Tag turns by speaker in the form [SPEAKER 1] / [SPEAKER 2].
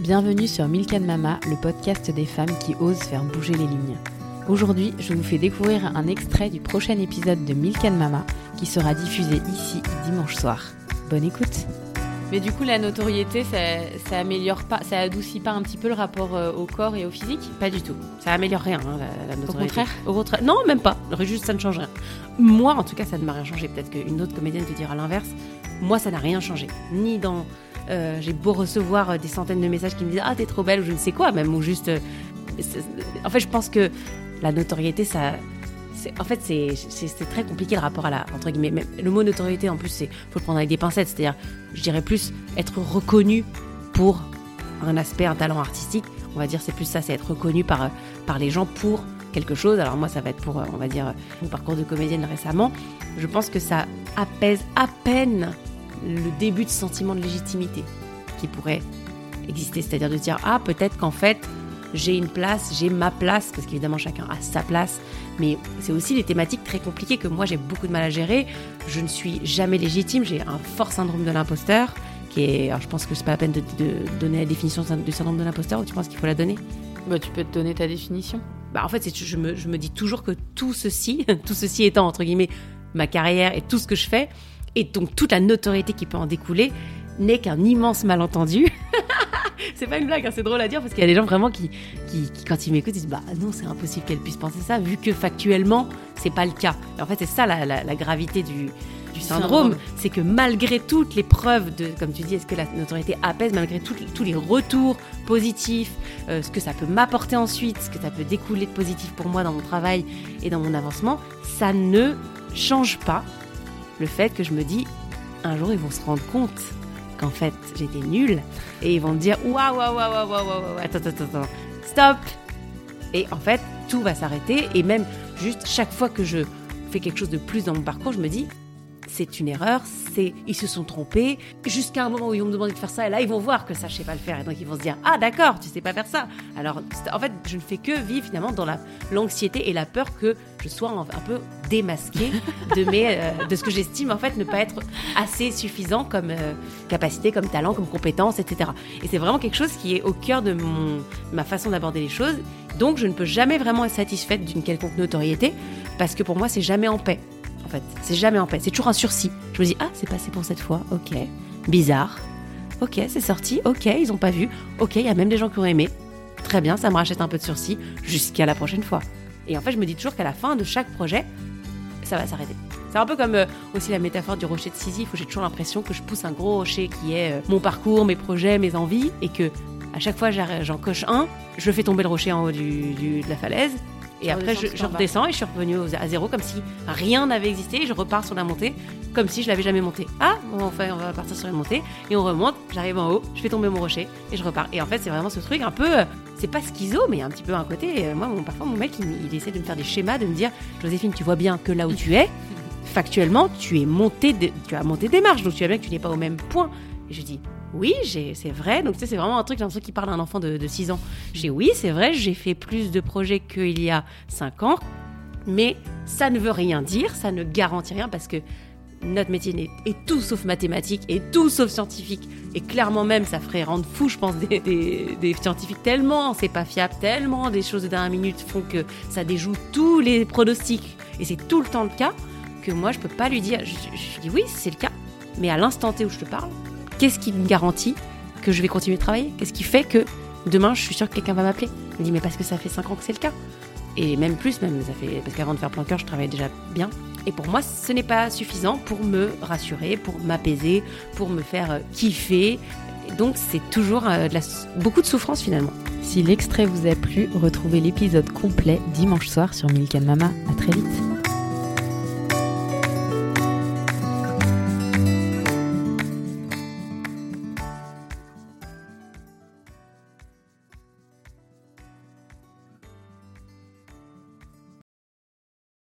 [SPEAKER 1] Bienvenue sur Milk and Mama, le podcast des femmes qui osent faire bouger les lignes. Aujourd'hui, je vous fais découvrir un extrait du prochain épisode de Milk and Mama qui sera diffusé ici dimanche soir. Bonne écoute mais du coup, la notoriété, ça, améliore pas, ça adoucit pas un petit peu le rapport euh, au corps et au physique?
[SPEAKER 2] Pas du tout. Ça améliore rien, hein, la, notoriété.
[SPEAKER 1] Au contraire?
[SPEAKER 2] Au contraire. Non, même pas. Juste, ça ne change rien. Moi, en tout cas, ça ne m'a rien changé. Peut-être qu'une autre comédienne te dira l'inverse. Moi, ça n'a rien changé. Ni dans euh, j'ai beau recevoir euh, des centaines de messages qui me disent Ah, t'es trop belle, ou je ne sais quoi, même, ou juste. Euh, en fait, je pense que la notoriété, ça. En fait, c'est très compliqué le rapport à la. Entre guillemets, le mot notoriété, en plus, c'est faut le prendre avec des pincettes. C'est-à-dire, je dirais plus être reconnu pour un aspect, un talent artistique. On va dire, c'est plus ça, c'est être reconnu par, par les gens pour quelque chose. Alors, moi, ça va être pour, on va dire, mon parcours de comédienne récemment. Je pense que ça apaise à peine le début de sentiment de légitimité qui pourrait exister. C'est-à-dire de dire, ah, peut-être qu'en fait, j'ai une place, j'ai ma place, parce qu'évidemment chacun a sa place, mais c'est aussi des thématiques très compliquées que moi j'ai beaucoup de mal à gérer. Je ne suis jamais légitime, j'ai un fort syndrome de l'imposteur, qui est, alors je pense que c'est pas la peine de, donner la définition du syndrome de l'imposteur, ou tu penses qu'il faut la donner?
[SPEAKER 1] Bah, Tu peux te donner ta définition.
[SPEAKER 2] Bah, en fait, je me, je me dis toujours que tout ceci, tout ceci étant entre guillemets ma carrière et tout ce que je fais, et donc toute la notoriété qui peut en découler n'est qu'un immense malentendu. c'est pas une blague, hein, c'est drôle à dire parce qu'il y a des gens vraiment qui, qui, quand ils m'écoutent, disent bah non, c'est impossible qu'elle puisse penser ça, vu que factuellement, c'est pas le cas. Et en fait, c'est ça la, la, gravité du, du syndrome, c'est que malgré toutes les preuves de, comme tu dis, est-ce que la notoriété apaise, malgré tous les retours positifs, euh, ce que ça peut m'apporter ensuite, ce que ça peut découler de positif pour moi dans mon travail et dans mon avancement, ça ne change pas le fait que je me dis, un jour ils vont se rendre compte qu'en fait j'étais nulle et ils vont me dire, waouh, waouh, waouh, waouh, waouh, attends, attends, attends, stop. Et en fait, tout va s'arrêter et même juste chaque fois que je fais quelque chose de plus dans mon parcours, je me dis, c'est une erreur, c'est ils se sont trompés. Jusqu'à un moment où ils vont me demander de faire ça, et là ils vont voir que ça je sais pas le faire, et donc ils vont se dire ah d'accord, tu sais pas faire ça. Alors en fait, je ne fais que vivre finalement dans la l'anxiété et la peur que je sois un, peu démasquée de mes euh, de ce que j'estime en fait ne pas être assez suffisant comme euh, capacité, comme talent, comme compétence, etc. Et c'est vraiment quelque chose qui est au cœur de mon ma façon d'aborder les choses. Donc je ne peux jamais vraiment être satisfaite d'une quelconque notoriété parce que pour moi c'est jamais en paix. C'est jamais en paix. C'est toujours un sursis. Je me dis, ah, c'est passé pour cette fois. Ok. Bizarre. Ok, c'est sorti. Ok, ils ont pas vu. Ok, il y a même des gens qui ont aimé. Très bien, ça me rachète un peu de sursis jusqu'à la prochaine fois. Et en fait, je me dis toujours qu'à la fin de chaque projet, ça va s'arrêter. C'est un peu comme euh, aussi la métaphore du rocher de Sisyphe où j'ai toujours l'impression que je pousse un gros rocher qui est euh, mon parcours, mes projets, mes envies et que à chaque fois j'en coche un, je fais tomber le rocher en haut de la falaise et après, je, redescends et je suis revenue à zéro comme si rien n'avait existé. Et je repars sur la montée comme si je l'avais jamais montée. Ah, bon, enfin, on va partir sur une montée et on remonte. J'arrive en haut, je fais tomber mon rocher et je repars. Et en fait, c'est vraiment ce truc un peu. Euh, c'est pas schizo, mais il y a un petit peu un côté. Euh, moi, mon, parfois, mon mec, il, essaie de me faire des schémas, de me dire Joséphine, tu vois bien que là où tu es, factuellement, tu es monté, tu as monté des marches, donc tu vois bien que tu n'es pas au même point. Et je dis oui, c'est vrai. Donc, tu sais, c'est vraiment un truc, j'ai l'impression parle d'un enfant de, de 6 ans. J'ai oui, c'est vrai, j'ai fait plus de projets qu'il y a 5 ans. Mais ça ne veut rien dire, ça ne garantit rien parce que notre métier est, tout sauf mathématique et tout sauf scientifique. Et clairement même, ça ferait rendre fou, je pense, des, scientifiques tellement c'est pas fiable, tellement des choses de dernière minute font que ça déjoue tous les pronostics. Et c'est tout le temps le cas que moi, je peux pas lui dire. Je, je dis oui, c'est le cas. Mais à l'instant T où je te parle, qu'est-ce qui me garantit que je vais continuer de travailler? Qu'est-ce qui fait que demain, je suis sûre que quelqu'un va m'appeler? Je me dis, mais parce que ça fait 5 ans que c'est le cas. Et même plus, même, ça fait, parce qu'avant de faire plan je travaillais déjà bien. Et pour moi, ce n'est pas suffisant pour me rassurer, pour m'apaiser, pour me faire euh, kiffer. donc, c'est toujours euh, beaucoup de souffrance finalement.
[SPEAKER 1] Si l'extrait vous a plu, retrouvez l'épisode complet dimanche soir sur Milk Mama. À très vite.